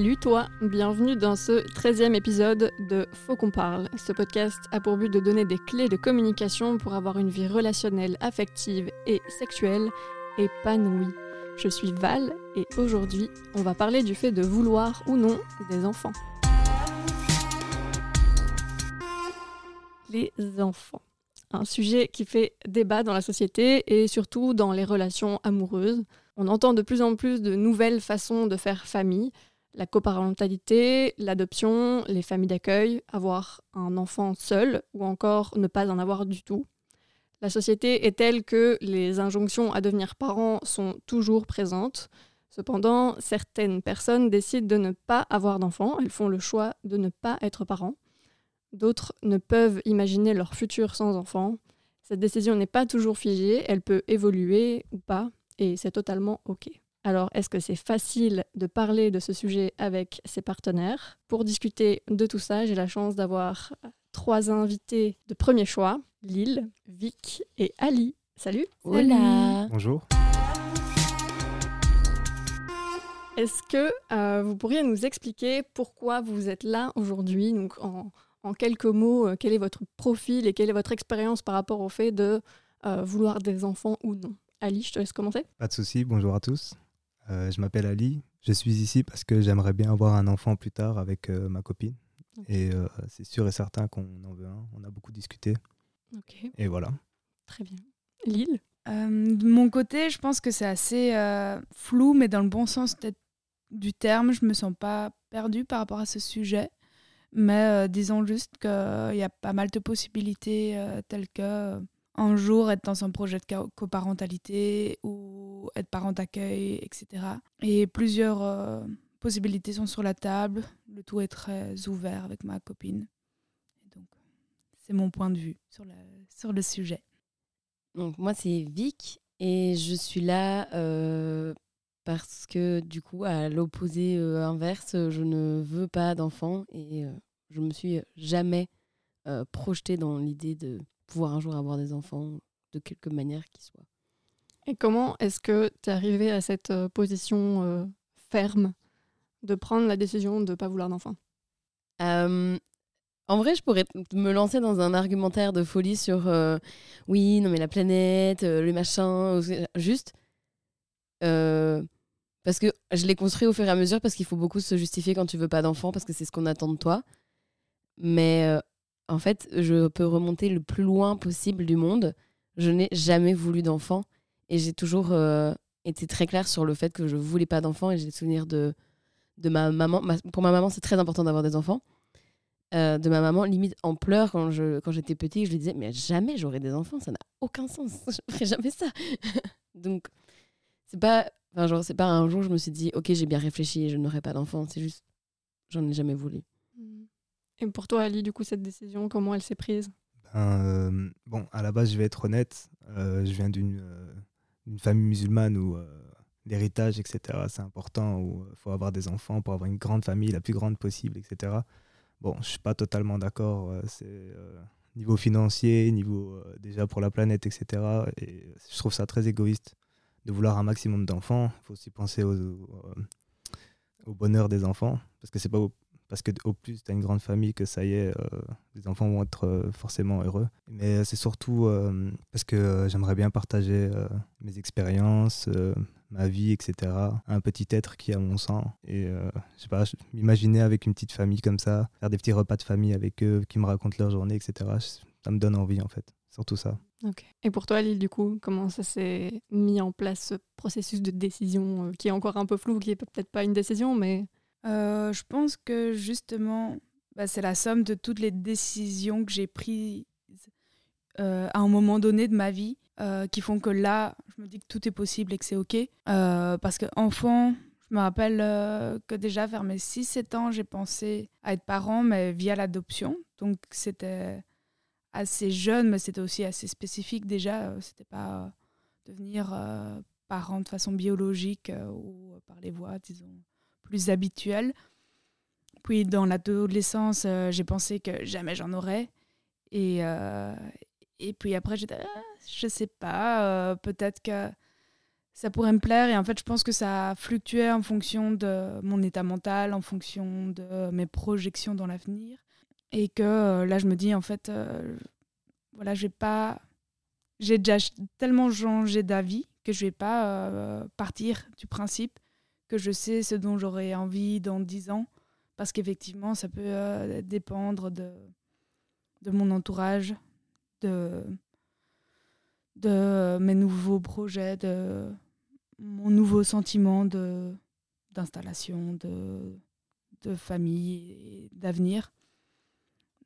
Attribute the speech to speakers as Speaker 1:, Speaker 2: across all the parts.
Speaker 1: Salut toi, bienvenue dans ce 13e épisode de Faut qu'on parle. Ce podcast a pour but de donner des clés de communication pour avoir une vie relationnelle, affective et sexuelle épanouie. Je suis Val et aujourd'hui on va parler du fait de vouloir ou non des enfants. Les enfants. Un sujet qui fait débat dans la société et surtout dans les relations amoureuses. On entend de plus en plus de nouvelles façons de faire famille la coparentalité, l'adoption, les familles d'accueil, avoir un enfant seul ou encore ne pas en avoir du tout. La société est telle que les injonctions à devenir parents sont toujours présentes. Cependant, certaines personnes décident de ne pas avoir d'enfants, elles font le choix de ne pas être parents. D'autres ne peuvent imaginer leur futur sans enfants. Cette décision n'est pas toujours figée, elle peut évoluer ou pas, et c'est totalement OK. Alors, est-ce que c'est facile de parler de ce sujet avec ses partenaires? Pour discuter de tout ça, j'ai la chance d'avoir trois invités de premier choix, Lille, Vic et Ali. Salut
Speaker 2: Hola
Speaker 3: Bonjour.
Speaker 1: Est-ce que euh, vous pourriez nous expliquer pourquoi vous êtes là aujourd'hui? Donc, en, en, quelques mots, euh, quel est votre profil et quelle est votre expérience par rapport au fait de euh, vouloir des enfants ou non? Ali, je te laisse commencer.
Speaker 3: Pas de souci, bonjour à tous. Euh, je m'appelle Ali. Je suis ici parce que j'aimerais bien avoir un enfant plus tard avec euh, ma copine. Okay. Et euh, c'est sûr et certain qu'on en veut un. On a beaucoup discuté.
Speaker 1: Ok.
Speaker 3: Et voilà.
Speaker 1: Très bien. Lille?
Speaker 2: De mon côté, je pense que c'est assez flou, mais dans le bon sens du terme. Je me sens pas perdue par rapport à ce sujet. Mais disons juste qu'il y a pas mal de possibilités telles que un jour être dans un projet de coparentalité ou être parent d'accueil, etc. Et plusieurs euh, possibilités sont sur la table. Le tout est très ouvert avec ma copine. Donc, c'est mon point de vue sur le, sur le sujet.
Speaker 4: Donc, moi, c'est Vic et je suis là euh, parce que, du coup, à l'opposé euh, inverse, je ne veux pas d'enfant et je me suis jamais projetée dans l'idée de pouvoir un jour avoir des enfants de quelque manière qu'ils soient.
Speaker 1: Et comment est-ce que tu es arrivé à cette euh, position euh, ferme de prendre la décision de ne pas vouloir d'enfants
Speaker 4: euh, En vrai, je pourrais me lancer dans un argumentaire de folie sur euh, oui, non mais la planète, le machin, juste parce que je l'ai construit au fur et à mesure parce qu'il faut beaucoup se justifier quand tu veux pas d'enfants parce que c'est ce qu'on attend de toi. Mais en fait, je peux remonter le plus loin possible du monde. Je n'ai jamais voulu d'enfant et j'ai toujours euh, été très claire sur le fait que je voulais pas d'enfant et j'ai des souvenirs de, de ma maman. pour ma maman, c'est très important d'avoir des enfants. Euh, de ma maman, limite en pleurs quand je quand j'étais petite, je lui disais mais jamais j'aurai des enfants, ça n'a aucun sens, je ferai jamais ça. Donc c'est pas, enfin genre c'est pas un jour je me suis dit ok j'ai bien réfléchi et je n'aurai pas d'enfant, c'est juste j'en ai jamais voulu.
Speaker 1: Et pour toi, Ali, du coup, cette décision, comment elle s'est prise?
Speaker 3: Ben, euh, Bon, à la base, je vais être honnête. Euh, je viens d'une euh, famille musulmane où l'héritage, etc., c'est important, où il faut avoir des enfants pour avoir une grande famille, la plus grande possible, etc. Bon, je ne suis pas totalement d'accord. c'est niveau financier, niveau déjà pour la planète, etc. Et je trouve ça très égoïste de vouloir un maximum d'enfants. Il faut aussi penser au, bonheur des enfants, parce que c'est pas au, parce qu'au plus tu as une grande famille que ça y est, euh, les enfants vont être euh, forcément heureux. Mais c'est surtout euh, parce que j'aimerais bien partager mes expériences, ma vie, etc. un petit être qui a mon sang. Et je sais pas, m'imaginer avec une petite famille comme ça, faire des petits repas de famille avec eux, qui me racontent leur journée, etc. Ça me donne envie en fait, surtout ça.
Speaker 1: Ok. Et pour toi, Lille, du coup, comment ça s'est mis en place ce processus de décision qui est encore un peu flou, qui est peut-être pas une décision, mais
Speaker 2: euh, je pense que justement, bah, c'est la somme de toutes les décisions que j'ai prises euh, à un moment donné de ma vie euh, qui font que là, je me dis que tout est possible et que c'est OK. parce qu'enfant, je me rappelle que déjà vers mes 6-7 ans, j'ai pensé à être parent, mais via l'adoption. Donc c'était assez jeune, mais c'était aussi assez spécifique déjà. C'était pas devenir parent de façon biologique ou par les voies, disons plus habituel. Puis dans l'adolescence, euh, j'ai pensé que jamais j'en aurais. Et, euh, et puis après, j'étais, ah, je sais pas, euh, peut-être que ça pourrait me plaire. Et en fait, je pense que ça fluctuait en fonction de mon état mental, en fonction de mes projections dans l'avenir. Et que là, je me dis, en fait, voilà, j'ai pas. J'ai déjà tellement changé d'avis que je vais pas partir du principe que je sais ce dont j'aurais envie dans dix ans. Parce qu'effectivement, ça peut dépendre de, de mon entourage, de, de mes nouveaux projets, de mon nouveau sentiment de d'installation, de, de famille et d'avenir.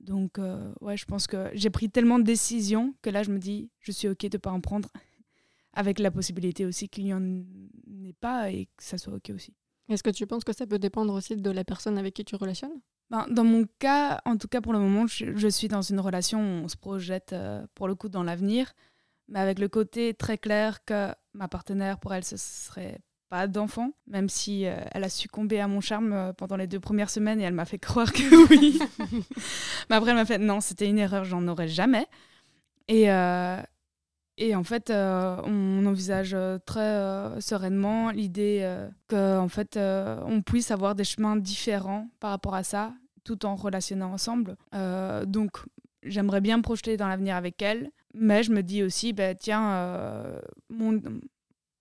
Speaker 2: Donc, euh, ouais, je pense que j'ai pris tellement de décisions que là, je me dis, je suis OK de ne pas en prendre, avec la possibilité aussi qu'il n'y en ait pas et que ça soit OK aussi.
Speaker 1: Est-ce que tu penses que ça peut dépendre aussi de la personne avec qui tu relationnes?
Speaker 2: Ben, Dans mon cas, en tout cas pour le moment, je, suis dans une relation où on se projette euh, pour le coup dans l'avenir mais avec le côté très clair que ma partenaire, pour elle, ce serait pas d'enfant, même si euh, elle a succombé à mon charme euh, pendant les deux premières semaines et elle m'a fait croire que oui. mais après, elle m'a fait non, c'était une erreur, j'en aurais jamais. Et, euh, et en fait, on envisage très sereinement l'idée qu'en fait, on puisse avoir des chemins différents par rapport à ça, tout en relationnant ensemble. donc, j'aimerais bien me projeter dans l'avenir avec elle, mais je me dis aussi, bah, tiens, euh, mon,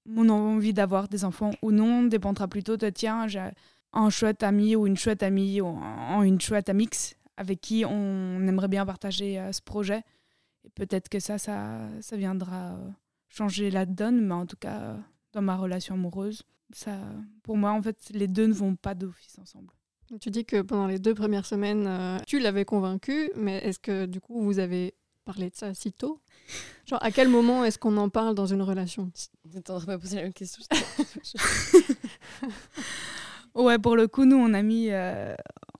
Speaker 2: mon envie d'avoir des enfants ou non dépendra plutôt de, tiens, j'ai un chouette ami ou une chouette amie ou une chouette amix avec qui on aimerait bien partager euh, ce projet. Et peut-être que ça, ça, ça viendra euh, changer la donne, mais en tout cas, dans ma relation amoureuse, ça, pour moi, en fait, les deux ne vont pas d'office ensemble.
Speaker 1: Tu dis que pendant les deux premières semaines, euh, tu l'avais convaincu, mais est-ce que du coup vous avez parlé de ça si tôt? Genre, à quel moment est-ce qu'on en parle dans une relation?
Speaker 4: Tu en train de me poser la même question.
Speaker 2: ouais, pour le coup, nous, on a mis. Euh,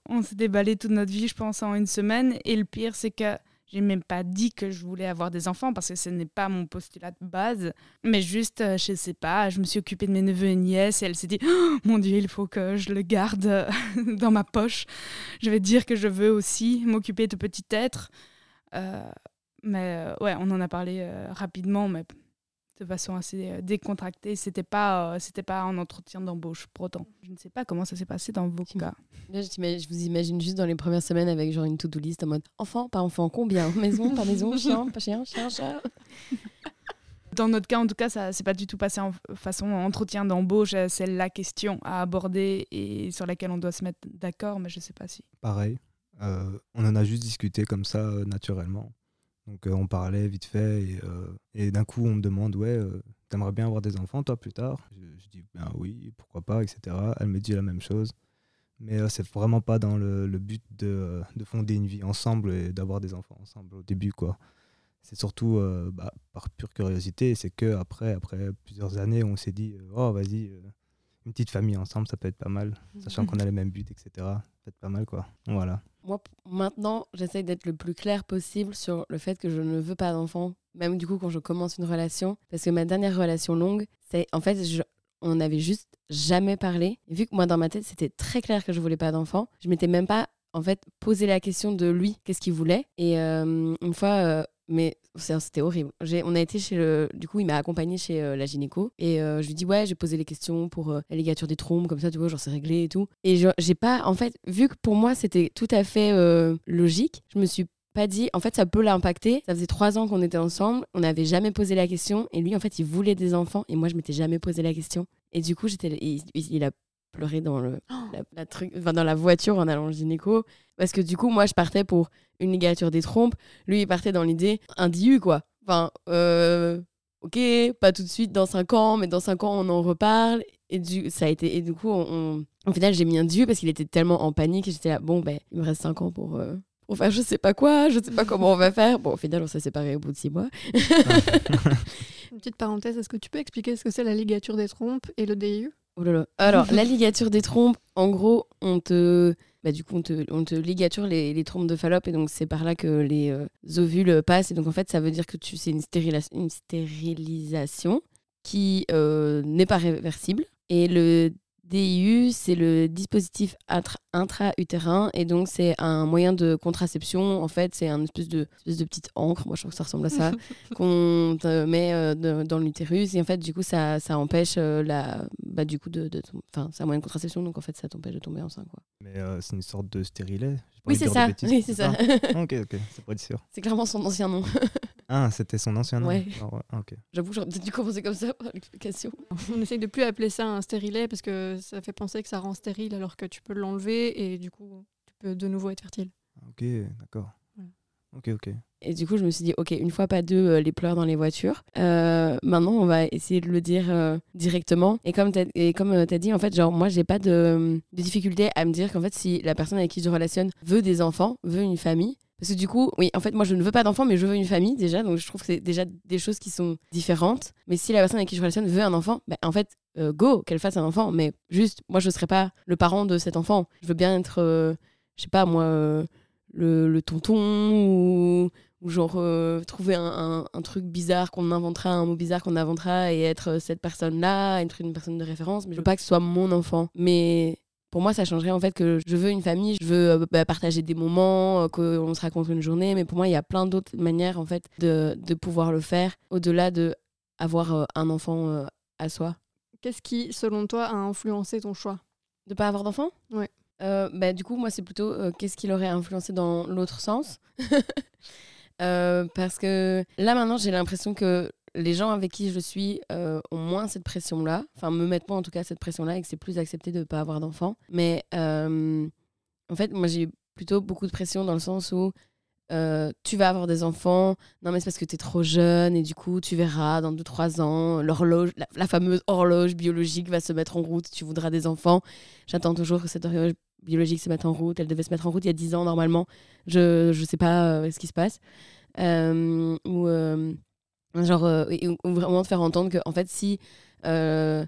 Speaker 2: on s'est déballé toute notre vie, je pense, en une semaine. Et le pire, c'est que j'ai même pas dit que je voulais avoir des enfants parce que ce n'est pas mon postulat de base. Mais juste, je euh, je sais pas, je me suis occupée de mes neveux et nièces et elle s'est dit oh, Mon Dieu, il faut que je le garde euh, dans ma poche. Je vais dire que je veux aussi m'occuper de petits êtres. Euh, mais ouais, on en a parlé rapidement, mais de façon assez euh, décontractée. C'était pas, euh, c'était pas un entretien d'embauche pour autant. Je ne sais pas comment ça s'est passé dans vos cas.
Speaker 4: je, vous imagine juste dans les premières semaines avec genre une to-do list en mode enfant, pas enfant, combien? Maison, pas maison, chien, pas chien, chien, chien.
Speaker 2: Dans notre cas, en tout cas, ça s'est pas du tout passé en façon entretien d'embauche. Euh, c'est la question à aborder et sur laquelle on doit se mettre d'accord, mais je sais pas si.
Speaker 3: Pareil. on en a juste discuté comme ça, naturellement. Donc euh, on parlait vite fait et, euh, et d'un coup on me demande ouais euh, t'aimerais bien avoir des enfants toi plus tard? Je, dis ben oui pourquoi pas etc elle me dit la même chose. Mais c'est vraiment pas dans le, le but de, de, fonder une vie ensemble et d'avoir des enfants ensemble au début quoi. C'est surtout bah, par pure curiosité c'est que après après plusieurs années on s'est dit oh vas-y une petite famille ensemble ça peut être pas mal sachant qu'on a les mêmes buts etc ça peut être pas mal quoi voilà
Speaker 4: moi, maintenant, j'essaye d'être le plus clair possible sur le fait que je ne veux pas d'enfant, même du coup quand je commence une relation. Parce que ma dernière relation longue, c'est en fait, on n'avait juste jamais parlé. Et vu que moi, dans ma tête, c'était très clair que je voulais pas d'enfant, je m'étais même pas en fait posé la question de lui, qu'est-ce qu'il voulait. Et euh, une fois, euh, mais c'était horrible. On a été chez le. Du coup, il m'a accompagné chez euh, la gynéco. Et euh, je lui dis, ouais, j'ai posé les questions pour euh, la ligature des trompes, comme ça, tu vois, genre c'est réglé et tout. Et j'ai pas. En fait, vu que pour moi, c'était tout à fait logique, je me suis pas dit, en fait, ça peut l'impacter. Ça faisait trois ans qu'on était ensemble, on n'avait jamais posé la question. Et lui, en fait, il voulait des enfants. Et moi, je m'étais jamais posé la question. Et du coup, j'étais, il, a pleuré dans, le, la, truc, enfin, dans la voiture en allant au gynéco. Parce que du coup, moi, je partais pour une ligature des trompes. Lui, il partait dans l'idée un DIU, quoi. Enfin, euh, ok, pas tout de suite dans 5 ans, mais dans 5 ans, on en reparle. Et du, ça a été, et du coup, on, au final, j'ai mis un DIU parce qu'il était tellement en panique. Et j'étais là, bon, ben, il me reste 5 ans pour, euh, pour faire je sais pas quoi, je sais pas comment on va faire. Bon, au final, on s'est séparés au bout de 6 mois.
Speaker 1: Une petite parenthèse, est-ce que tu peux expliquer ce que c'est la ligature des trompes et le DIU
Speaker 4: Oh là là. Alors, la ligature des trompes, en gros, on te bah, du coup, on te, on te ligature les, trompes de Fallope et donc c'est par là que les euh, ovules passent. Et donc, en fait, ça veut dire que tu c'est une, une stérilisation qui euh, n'est pas réversible. Et le DIU, c'est le dispositif intra-utérin et donc c'est un moyen de contraception. En fait, c'est un espèce de, espèce de petite encre, moi je trouve que ça ressemble à ça, qu'on met euh, dans l'utérus et en fait, du coup, ça, ça empêche euh, la. Bah, du coup, de. Enfin, c'est un moyen de contraception donc en fait, ça t'empêche de tomber enceinte. Quoi.
Speaker 3: Mais euh, c'est une sorte de stérilet
Speaker 4: Oui, c'est ça. Oui, c'est ça.
Speaker 3: ok, ok, c'est pas sûr.
Speaker 4: C'est clairement son ancien nom.
Speaker 3: Ah, c'était son ancien nom
Speaker 4: Ouais.
Speaker 3: Ah.
Speaker 4: J'avoue, j'aurais peut-être dû commencer comme ça par l'explication.
Speaker 1: On essaye de plus appeler ça un stérilet parce que ça fait penser que ça rend stérile alors que tu peux l'enlever et du coup, tu peux de nouveau être fertile.
Speaker 3: Ok, d'accord. Ok, ok.
Speaker 4: Et du coup, je me suis dit, ok, une fois pas deux, euh, les pleurs dans les voitures. Euh, maintenant, on va essayer de le dire euh, directement. Et comme tu as, dit, en fait, genre, moi, j'ai pas de, de difficulté à me dire qu'en fait, si la personne avec qui je relationne veut des enfants, veut une famille, parce que du coup, oui, en fait, moi, je ne veux pas d'enfant, mais je veux une famille déjà. Donc, je trouve que c'est déjà des choses qui sont différentes. Mais si la personne avec qui je relationne veut un enfant, ben, en fait, euh, go, qu'elle fasse un enfant. Mais juste, moi, je ne serai pas le parent de cet enfant. Je veux bien être, euh, je sais pas, moi, euh, le, tonton ou, genre trouver un, un, truc bizarre qu'on inventera, un mot bizarre qu'on inventera et être cette personne-là, être une personne de référence. Mais je veux pas que ce soit mon enfant. Mais pour moi, ça changerait en fait que je veux une famille, je veux euh, bah, partager des moments, euh, qu'on se raconte une journée. Mais pour moi, il y a plein d'autres manières en fait de, de pouvoir le faire au-delà de avoir euh, un enfant à soi.
Speaker 1: Qu'est-ce qui, selon toi, a influencé ton choix?
Speaker 4: De pas avoir d'enfant?
Speaker 1: Ouais.
Speaker 4: bah, du coup, moi, c'est plutôt qu'est-ce qui l'aurait influencé dans l'autre sens? parce que là, maintenant, j'ai l'impression que les gens avec qui je suis euh, ont moins cette pression-là, enfin me mettent moins en tout cas cette pression-là et que c'est plus accepté de ne pas avoir d'enfants. Mais euh, en fait, moi j'ai plutôt beaucoup de pression dans le sens où euh, tu vas avoir des enfants, non mais c'est parce que tu es trop jeune et du coup tu verras dans 2-3 ans, l'horloge, la, fameuse horloge biologique va se mettre en route, tu voudras des enfants. J'attends toujours que cette horloge biologique se mette en route, elle devait se mettre en route il y a 10 ans normalement, je ne sais pas ce qui se passe. ou Genre, euh, vraiment te faire entendre que, en fait, si euh,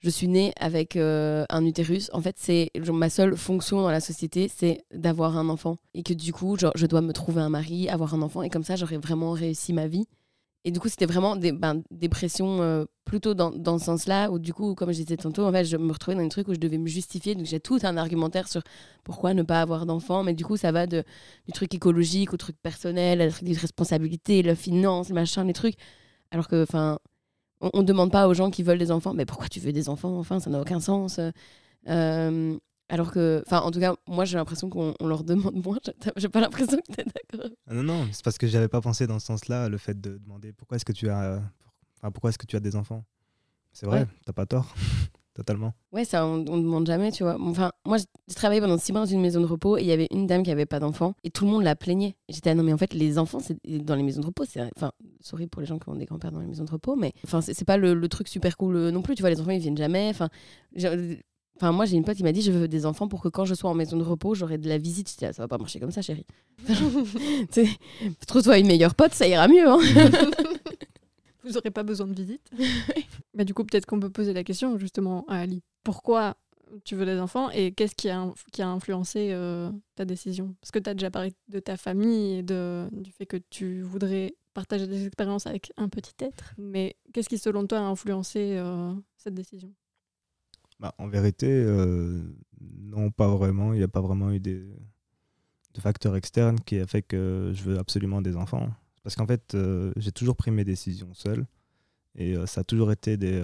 Speaker 4: je suis née avec euh, un utérus, en fait, c'est ma seule fonction dans la société, c'est d'avoir un enfant. Et que du coup, genre, je dois me trouver un mari, avoir un enfant, et comme ça, j'aurais vraiment réussi ma vie. Et du coup, c'était vraiment des, ben, des pressions euh, plutôt dans, ce sens-là, où du coup, comme je disais tantôt, en fait, je me retrouvais dans un truc où je devais me justifier. Donc, j'ai tout un argumentaire sur pourquoi ne pas avoir d'enfant. Mais du coup, ça va de, du truc écologique au truc personnel, à truc de responsabilité, la finance, le machin, les trucs. Alors que, enfin, on ne demande pas aux gens qui veulent des enfants, mais pourquoi tu veux des enfants? Enfin, ça n'a aucun sens. Euh, alors que, enfin, en tout cas, moi, j'ai l'impression qu'on leur demande moins. J'ai pas l'impression que tu es d'accord.
Speaker 3: Ah non, non, c'est parce que j'avais pas pensé dans ce sens-là, le fait de demander pourquoi est-ce que tu as, enfin, pourquoi est-ce que tu as des enfants? C'est vrai, t'as pas tort. Totalement.
Speaker 4: Ouais, ça, on, ne demande jamais, tu vois. Enfin, moi, j'ai travaillé pendant six mois dans une maison de repos et il y avait une dame qui avait pas d'enfants et tout le monde la plaignait. J'étais, ah non, mais en fait, les enfants, c'est dans les maisons de repos. C'est, enfin, sorry pour les gens qui ont des grands-pères dans les maisons de repos, mais enfin, c'est, pas le, truc super cool euh, non plus, tu vois. Les enfants, ils viennent jamais. Enfin, Enfin, moi, j'ai une pote qui m'a dit Je veux des enfants pour que quand je sois en maison de repos, j'aurai de la visite. Je dis, ah, Ça va pas marcher comme ça, chérie. Trouve-toi une meilleure pote, ça ira mieux. Hein.
Speaker 1: Vous n'aurez pas besoin de visite. bah, du coup, peut-être qu'on peut poser la question justement à Ali. Pourquoi tu veux des enfants et qu'est-ce qui a, qui a influencé euh, ta décision? Parce que tu as déjà parlé de ta famille et de, du fait que tu voudrais partager des expériences avec un petit être. Mais qu'est-ce qui, selon toi, a influencé euh, cette décision?
Speaker 3: Bah, En vérité, euh, non, pas vraiment. Il n'y a pas vraiment eu des, de facteurs externes qui a fait que je veux absolument des enfants. Parce qu'en fait, euh, j'ai toujours pris mes décisions seul. Et euh, ça a toujours été des,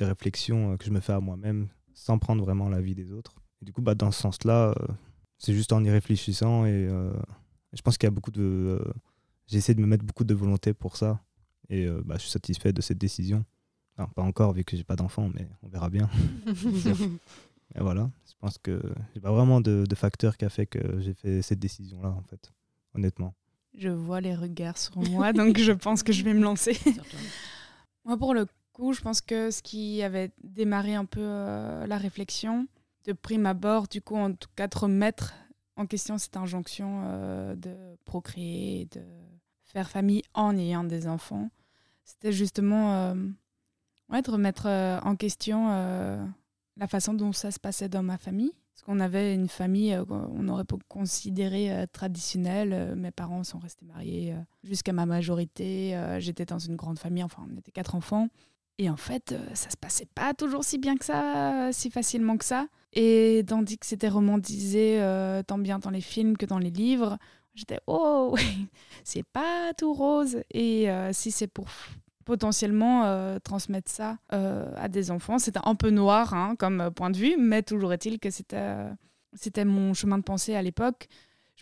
Speaker 3: réflexions que je me fais à moi-même sans prendre vraiment l'avis des autres. Et du coup, bah, dans ce sens-là, c'est juste en y réfléchissant. Et je pense qu'il y a beaucoup de. j'ai essayé de me mettre beaucoup de volonté pour ça. Et bah, je suis satisfait de cette décision. Enfin, pas encore, vu que j'ai pas d'enfant, mais on verra bien. et voilà, je pense que j'ai pas vraiment de, de facteur qui a fait que j'ai fait cette décision-là, en fait, honnêtement.
Speaker 2: Je vois les regards sur moi, donc je pense que je vais me lancer. moi, pour le coup, je pense que ce qui avait démarré un peu euh, la réflexion, de prime abord, du coup, en tout cas, de remettre en question cette injonction euh, de procréer, de faire famille en ayant des enfants, c'était justement euh, de remettre en question la façon dont ça se passait dans ma famille parce qu'on avait une famille, euh, on aurait euh, traditionnelle. Euh, mes parents sont restés mariés jusqu'à ma majorité. J'étais dans une grande famille, enfin, on était quatre enfants. Et en fait, euh, ça se passait pas toujours si bien que ça, si facilement que ça. Et tandis que c'était romantisé euh, tant bien dans les films que dans les livres, j'étais oh, c'est pas tout rose. Et euh, si c'est pour potentiellement transmettre ça à des enfants, c'était un peu noir hein, comme point de vue, mais toujours est-il que c'était mon chemin de pensée à l'époque.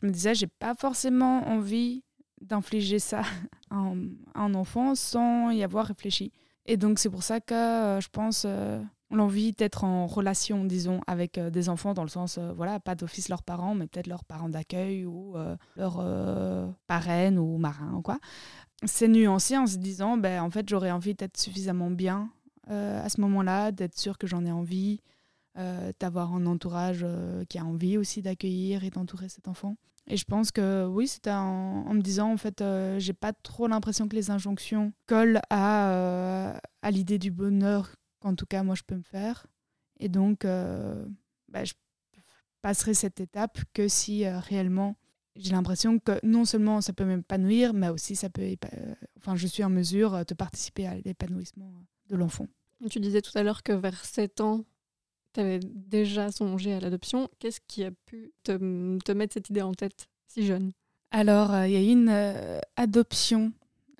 Speaker 2: Je me disais, j'ai pas forcément envie d'infliger ça à un, enfant sans y avoir réfléchi. Et donc c'est pour ça que euh, je pense euh, l'envie d'être en relation, disons, avec euh, des enfants dans le sens, voilà, pas d'office leurs parents, mais peut-être leurs parents d'accueil ou leurs parraines ou marins quoi. C'est nuancé en se disant, ben, en fait, j'aurais envie d'être suffisamment bien à ce moment-là, d'être sûr que j'en ai envie, d'avoir un entourage qui a envie aussi d'accueillir et d'entourer cet enfant. Et je pense que oui, c'était en, me disant, en fait, euh, j'ai pas trop l'impression que les injonctions collent à, euh, à l'idée du bonheur qu'en tout cas moi je peux me faire. Et donc, euh, bah, je passerai cette étape que si réellement j'ai l'impression que non seulement ça peut m'épanouir, mais aussi ça peut, enfin, je suis en mesure de participer à l'épanouissement de l'enfant.
Speaker 1: Tu disais tout à l'heure que vers 7 ans, tu avais déjà songé à l'adoption. Qu'est-ce qui a pu te, te, mettre cette idée en tête si jeune?
Speaker 2: Alors, euh, il y a eu une euh, adoption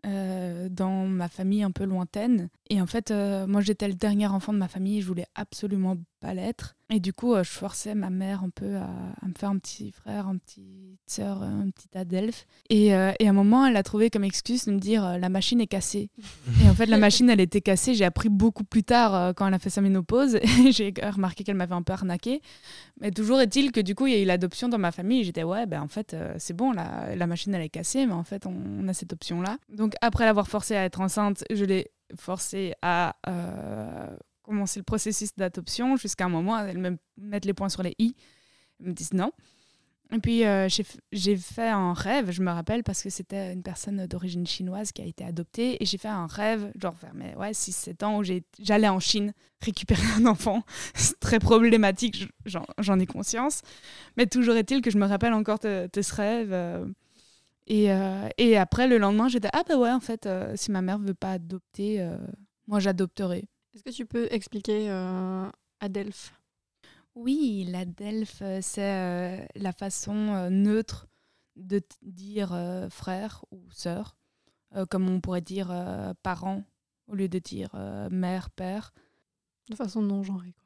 Speaker 2: euh, dans ma famille un peu lointaine. Et en fait, moi, j'étais le dernier enfant de ma famille je voulais absolument pas l'être. Et du coup, euh, je forçais ma mère un peu à, me faire un petit frère, une petite sœur, un petit Adelph. Et, euh, et, à un moment, elle a trouvé comme excuse de me dire euh, la machine est cassée. et en fait, la machine, elle était cassée. J'ai appris beaucoup plus tard quand elle a fait sa ménopause. J'ai remarqué qu'elle m'avait un peu arnaqué. Mais toujours est-il que du coup, il y a eu l'adoption dans ma famille. J'étais ouais, ben en fait, c'est bon, la, la, machine, elle est cassée, mais en fait, on, on a cette option-là. Donc après l'avoir forcée à être enceinte, je l'ai forcée à commencer le processus d'adoption jusqu'à un moment, elles me mettent les points sur les i. Elles me disent non. Et puis euh, j'ai fait un rêve, je me rappelle, parce que c'était une personne d'origine chinoise qui a été adoptée. Et j'ai fait un rêve, genre vers ouais, 6-7 ans, où j'allais en Chine récupérer un enfant. C'est très problématique, j'en ai conscience. Mais toujours est-il que je me rappelle encore de, ce rêve. Euh, et, euh, et, après, le lendemain, j'étais Ah, bah ouais, en fait, si ma mère veut pas adopter, moi j'adopterai.
Speaker 1: Est-ce que tu peux expliquer euh, Adelph
Speaker 2: Oui, l'Adelph, euh, c'est euh, la façon euh, neutre de dire frère ou sœur, comme on pourrait dire parent au lieu de dire mère, père.
Speaker 1: De façon non genrée, quoi.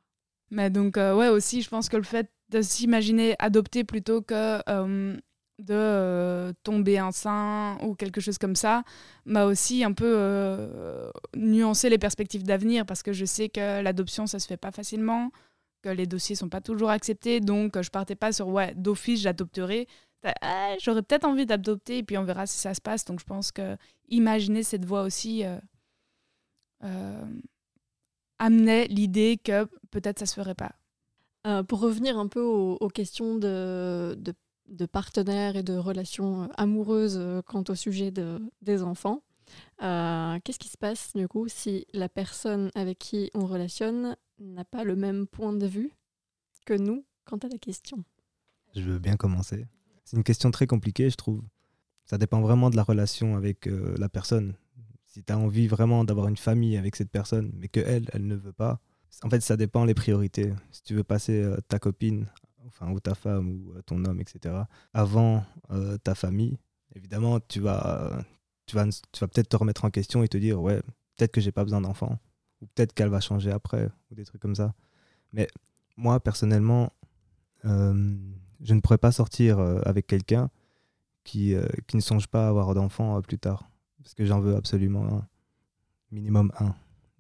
Speaker 2: Mais donc, ouais, aussi, je pense que le fait de s'imaginer adopter plutôt que de euh, tomber enceinte ou quelque chose comme ça m'a aussi un peu euh, nuancé les perspectives d'avenir parce que je sais que l'adoption ça se fait pas facilement que les dossiers sont pas toujours acceptés. Donc je partais pas sur ouais d'office j'adopterai. Ah, j'aurais peut-être envie d'adopter et puis on verra si ça se passe. Donc je pense que imaginer cette voie aussi euh, amenait l'idée que peut-être ça se ferait pas.
Speaker 1: Pour revenir un peu aux, questions de de partenaires et de relations euh, amoureuses euh, quant au sujet de, des enfants. Euh, qu'est-ce qui se passe du coup si la personne avec qui on relationne n'a pas le même point de vue que nous quant à la question?
Speaker 3: Je veux bien commencer. C'est une question très compliquée, je trouve. Ça dépend vraiment de la relation avec la personne. Si tu as envie vraiment d'avoir une famille avec cette personne, mais que elle, elle ne veut pas, en fait, ça dépend les priorités. Si tu veux passer ta copine enfin, ou ta femme ou euh, ton homme, etc., avant euh, ta famille, évidemment, tu vas, tu vas, tu vas peut-être te remettre en question et te dire, ouais, peut-être que j'ai pas besoin d'enfant, ou peut-être qu'elle va changer après, ou des trucs comme ça. Mais moi, personnellement, euh, je ne pourrais pas sortir avec quelqu'un qui, qui ne songe pas à avoir d'enfant plus tard, parce que j'en veux absolument un, minimum un,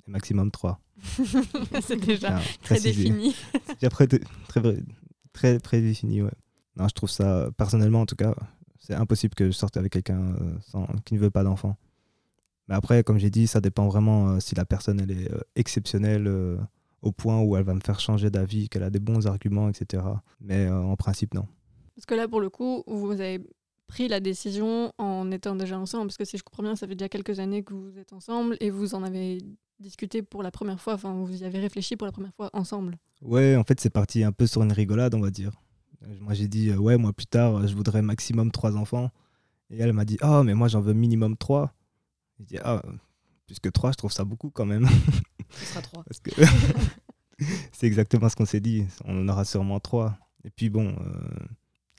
Speaker 3: et maximum trois.
Speaker 1: c'est déjà très défini.
Speaker 3: C'est très, très, très prédéfini, ouais. Non, je trouve ça, personnellement en tout cas, c'est impossible que je sorte avec quelqu'un euh, qui ne veut pas d'enfant. Mais après, comme j'ai dit, ça dépend vraiment euh, si la personne elle est euh, exceptionnelle au point où elle va me faire changer d'avis, qu'elle a des bons arguments, etc. Mais en principe, non.
Speaker 1: Parce que là, pour le coup, vous avez pris la décision en étant déjà ensemble, parce que si je comprends bien, ça fait déjà quelques années que vous êtes ensemble et vous en avez discuté pour la première fois, enfin vous y avez réfléchi pour la première fois ensemble.
Speaker 3: Ouais, en fait c'est parti un peu sur une rigolade, on va dire. Moi j'ai dit, euh, ouais, moi plus tard, je voudrais maximum trois enfants. Et elle m'a dit, oh, mais moi j'en veux minimum trois. J'ai dit, ah, plus que 3, je trouve ça beaucoup quand même.
Speaker 4: Ce sera 3.
Speaker 3: Parce que c'est exactement ce qu'on s'est dit. On en aura sûrement 3. Et puis bon, euh,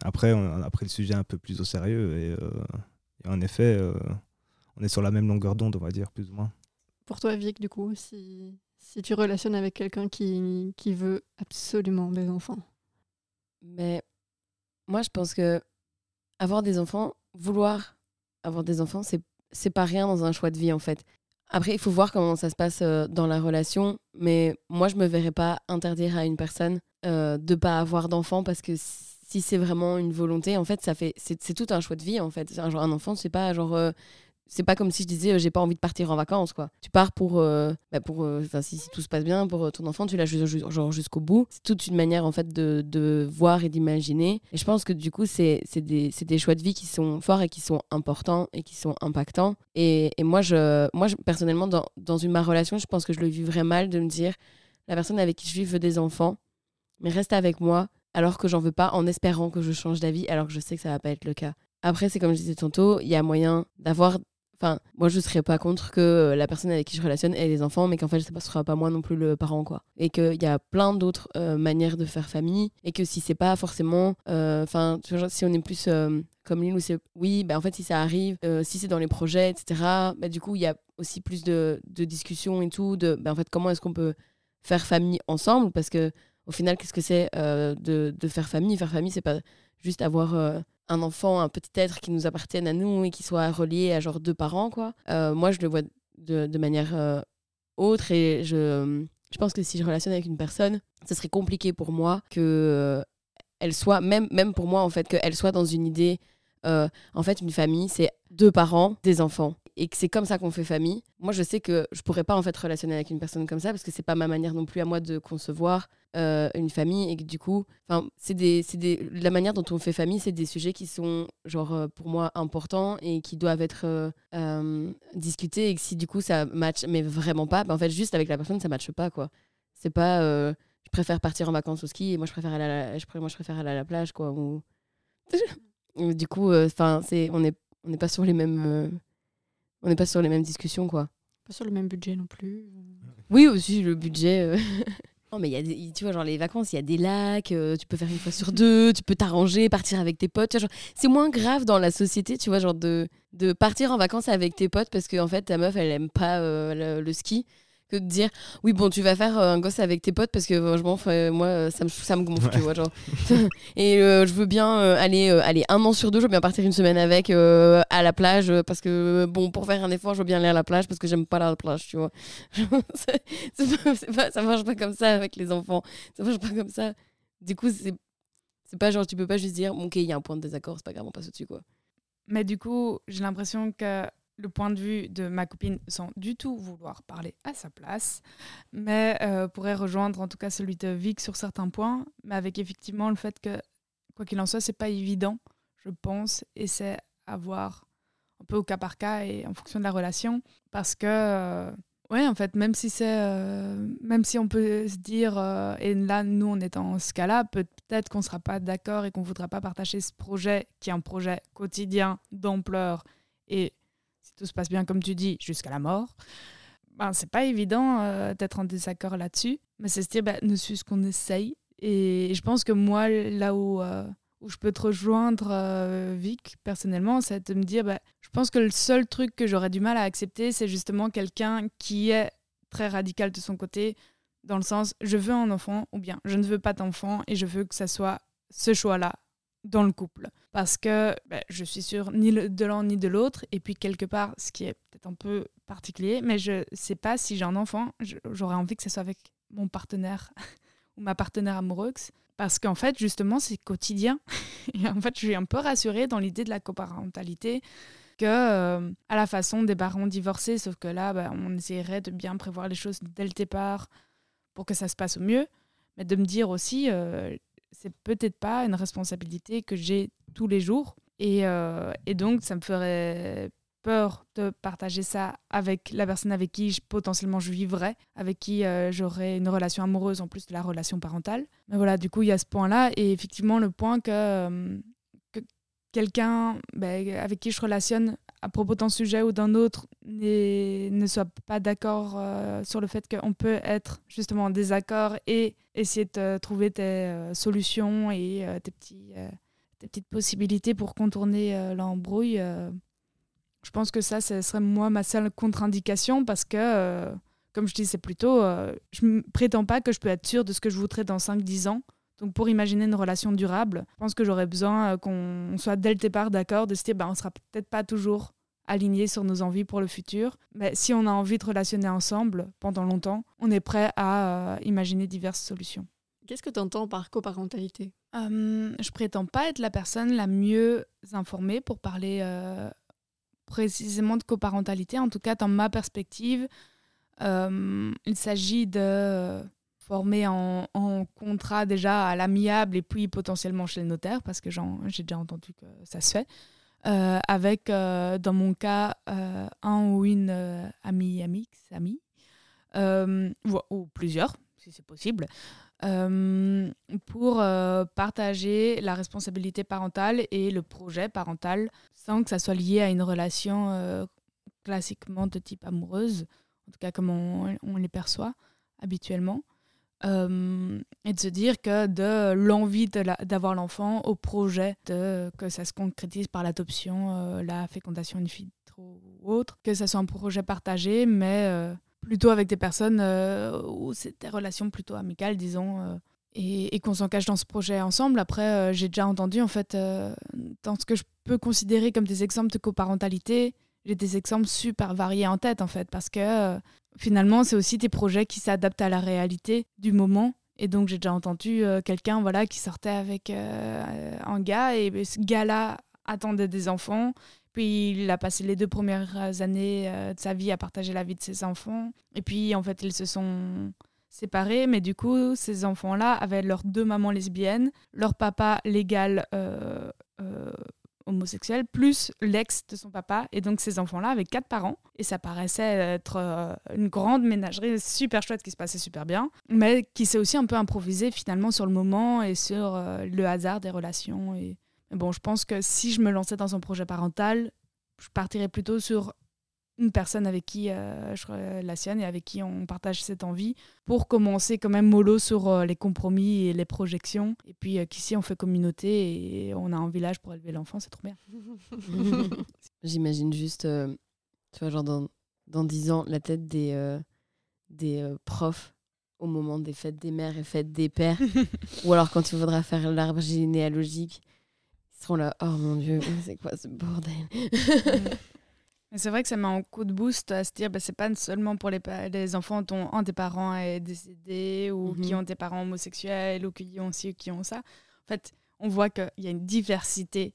Speaker 3: après, on a pris le sujet un peu plus au sérieux. Et, euh, et en effet, euh, on est sur la même longueur d'onde, on va dire, plus ou moins.
Speaker 1: Pour toi, Vic, du coup, si, si tu relationnes avec quelqu'un qui, qui veut absolument des enfants?
Speaker 4: Mais moi, je pense que avoir des enfants, vouloir avoir des enfants, c'est pas rien dans un choix de vie en fait. Après, il faut voir comment ça se passe euh, dans la relation, mais moi, je me verrais pas interdire à une personne euh, de pas avoir d'enfants parce que si c'est vraiment une volonté, en fait, ça fait c'est c'est tout un choix de vie en fait. Un, genre, un enfant, c'est pas genre euh, c'est pas comme si je disais euh, j'ai pas envie de partir en vacances quoi. Tu pars pour euh, bah, pour euh, si, tout se passe bien pour euh, ton enfant, tu l'as genre jusqu'au bout. C'est toute une manière en fait de, de voir et d'imaginer. Et je pense que du coup c'est des, des choix de vie qui sont forts et qui sont importants et qui sont impactants. Et, et moi je moi personnellement dans dans une ma relation, je pense que je le vivrais mal de me dire la personne avec qui je vis veut des enfants, mais reste avec moi alors que j'en veux pas en espérant que je change d'avis alors que je sais que ça va pas être le cas. Après, c'est comme je disais tantôt, il y a moyen d'avoir Enfin, moi, je serais pas contre que euh, la personne avec qui je relationne ait des enfants, mais qu'en fait, ce sera pas moi non plus le parent, quoi. Et qu'il y a plein d'autres euh, manières de faire famille, et que si c'est pas forcément. euh, Enfin, si on est plus comme l'île où c'est. Oui, bah, en fait, si ça arrive, si c'est dans les projets, etc., bah, du coup, il y a aussi plus de, de discussions et tout, de. Bah, en fait, comment est-ce qu'on peut faire famille ensemble? Parce que, au final, qu'est-ce que c'est de, de faire famille? Faire famille, c'est pas juste avoir. Un enfant, un petit être qui nous appartienne à nous et qui soit relié à genre deux parents, quoi. Euh, moi, je le vois de, de manière euh, autre et je, je pense que si je relationne avec une personne, ce serait compliqué pour moi que euh, elle soit, même, même pour moi, en fait, qu'elle soit dans une idée. en fait, une famille, c'est deux parents, des enfants. Et que c'est comme ça qu'on fait famille. Moi, je sais que je pourrais pas en fait relationner avec une personne comme ça parce que c'est pas ma manière non plus à moi de concevoir euh, une famille et que du coup, enfin, c'est des, des, la manière dont on fait famille, c'est des sujets qui sont genre euh, pour moi importants et qui doivent être euh, discutés et que si du coup ça match, mais vraiment pas, bah, en fait juste avec la personne ça matche pas quoi. C'est pas, je préfère partir en vacances au ski et moi je préfère aller à la, je, moi je préfère à la plage quoi. Ou... Du coup, enfin c'est, on est, on n'est pas sur les mêmes, on n'est pas sur les mêmes discussions quoi.
Speaker 1: Pas sur le même budget non plus.
Speaker 4: Oui, aussi le budget. euh. Non, mais il y a des- tu vois, genre les vacances, il y a des lacs, euh, tu peux faire une fois sur deux, tu peux t'arranger, partir avec tes potes. C'est moins grave dans la société, tu vois, genre de, de partir en vacances avec tes potes parce que en fait ta meuf elle aime pas euh, le, le ski que de dire oui bon tu vas faire euh, un gosse avec tes potes parce que franchement enfin, moi euh, ça me ça me gonfle tu vois genre. Et euh, je veux bien euh, aller euh, aller un an sur deux je veux bien partir une semaine avec euh, à la plage euh, parce que bon pour faire un effort je veux bien aller à la plage parce que j'aime pas la plage tu vois. C'est pas- ça marche pas comme ça avec les enfants. Ça marche pas comme ça. Du coup c'est c'est pas genre tu peux pas juste dire bon, ok il y a un point de désaccord c'est pas grave on passe au dessus quoi.
Speaker 2: Mais du coup, j'ai l'impression que le point de vue de ma copine, sans du tout vouloir parler à sa place, mais euh, pourrait rejoindre en tout cas celui de Vic sur certains points, mais avec effectivement le fait que, quoi qu'il en soit, c'est pas évident, je pense, et c'est à voir un peu au cas par cas et en fonction de la relation, parce que, euh, ouais, en fait, même si c'est, euh, même si on peut se dire, euh, et là, nous, on est dans ce cas-là, peut-être qu'on sera pas d'accord et qu'on voudra pas partager ce projet, qui est un projet quotidien d'ampleur et tout se passe bien comme tu dis, jusqu'à la mort, ben, c'est pas évident euh, d'être en désaccord là-dessus. Mais c'est se dire, ben, ne suis-ce qu'on essaye? Et je pense que moi, là où, euh, où je peux te rejoindre, euh, Vic, personnellement, c'est de me dire, ben, je pense que le seul truc que j'aurais du mal à accepter, c'est justement quelqu'un qui est très radical de son côté, dans le sens, je veux un enfant, ou bien je ne veux pas d'enfant, et je veux que ça soit ce choix-là dans le couple. Parce que ben, je suis sûre ni de l'un ni de l'autre. Et puis quelque part, ce qui est peut-être un peu particulier, mais je sais pas si j'ai un enfant, j'aurais envie que ce soit avec mon partenaire ou ma partenaire amoureuse. Parce qu'en fait, justement, c'est quotidien. Et en fait, je suis un peu rassurée dans l'idée de la coparentalité que euh, à la façon des parents divorcés, sauf que là, ben, on essaierait de bien prévoir les choses dès le départ pour que ça se passe au mieux. Mais de me dire aussi, euh, c'est peut-être pas une responsabilité que j'ai tous les jours. Et, euh, et donc, ça me ferait peur de partager ça avec la personne avec qui potentiellement je vivrais, avec qui euh, j'aurais une relation amoureuse en plus de la relation parentale. Mais voilà, du coup, il y a ce point-là. Et effectivement, le point que, euh, que quelqu'un ben, avec qui je relationne à propos d'un sujet ou d'un autre ne soit pas d'accord sur le fait qu'on peut être justement en désaccord et essayer de trouver tes solutions et tes, tes petites possibilités pour contourner l'embrouille. je pense que ça, ce serait moi ma seule contre-indication parce que comme je disais plus tôt, je ne prétends pas que je peux être sûre de ce que je voudrais dans 5-10 ans. Donc pour imaginer une relation durable, je pense que j'aurais besoin euh, qu'on soit dès le départ d'accord de se dire bah, on sera peut-être pas toujours alignés sur nos envies pour le futur, mais si on a envie de relationner ensemble pendant longtemps, on est prêt à euh, imaginer diverses solutions.
Speaker 1: Qu'est-ce que tu entends par coparentalité?
Speaker 2: Euh, Je prétends pas être la personne la mieux informée pour parler euh, précisément de coparentalité, en tout cas dans ma perspective. Euh, il s'agit de former en, contrat déjà à l'amiable et puis potentiellement chez le notaire, parce que j'ai déjà entendu que ça se fait. Euh, avec, euh, dans mon cas, un ou une amie, amie, ou, plusieurs, si c'est possible, pour partager la responsabilité parentale et le projet parental sans que ça soit lié à une relation classiquement de type amoureuse. En tout cas comme on, les perçoit habituellement. Euh, et de se dire que de l'envie d'avoir l'enfant au projet de que ça se concrétise par l'adoption, euh, la fécondation in vitro ou autre, que ça soit un projet partagé, mais euh, plutôt avec des personnes où c'est des relations plutôt amicales, disons, et, et qu'on s'engage dans ce projet ensemble. Après, j'ai déjà entendu, en fait, dans ce que je peux considérer comme des exemples de coparentalité, j'ai des exemples super variés en tête en fait, parce que euh, finalement c'est aussi des projets qui s'adaptent à la réalité du moment. Et donc j'ai déjà entendu euh, quelqu'un voilà qui sortait avec euh, un gars et ce gars-là attendait des enfants. Puis il a passé les deux premières années de sa vie à partager la vie de ses enfants. Et puis en fait ils se sont séparés, mais du coup ces enfants-là avaient leurs deux mamans lesbiennes, leur papa légal homosexuel, plus l'ex de son papa. Et donc ces enfants-là avaient quatre parents. Et ça paraissait être euh, une grande ménagerie super chouette qui se passait super bien, mais qui s'est aussi un peu improvisé finalement sur le moment et sur euh, le hasard des relations. Et bon, je pense que si je me lançais dans un projet parental, je partirais plutôt sur une personne avec qui euh, je relationne et avec qui on partage cette envie pour commencer quand même mollo sur euh, les compromis et les projections. Et puis euh, qu'ici on fait communauté et on a un village pour élever l'enfant, c'est trop bien.
Speaker 4: J'imagine juste, tu vois, genre dans, dans 10 ans, la tête des, des profs au moment des fêtes des mères et fêtes des pères. Ou alors quand il faudra faire l'arbre généalogique, ils seront là, oh mon dieu, c'est quoi ce bordel?
Speaker 2: C'est vrai que ça met un coup de boost à se dire bah, c'est pas seulement pour les, les enfants dont un des parents est décédé ou qui mhm. ont des parents homosexuels ou qui ont ci ou qui ont ça. En fait, on voit qu'il y a une diversité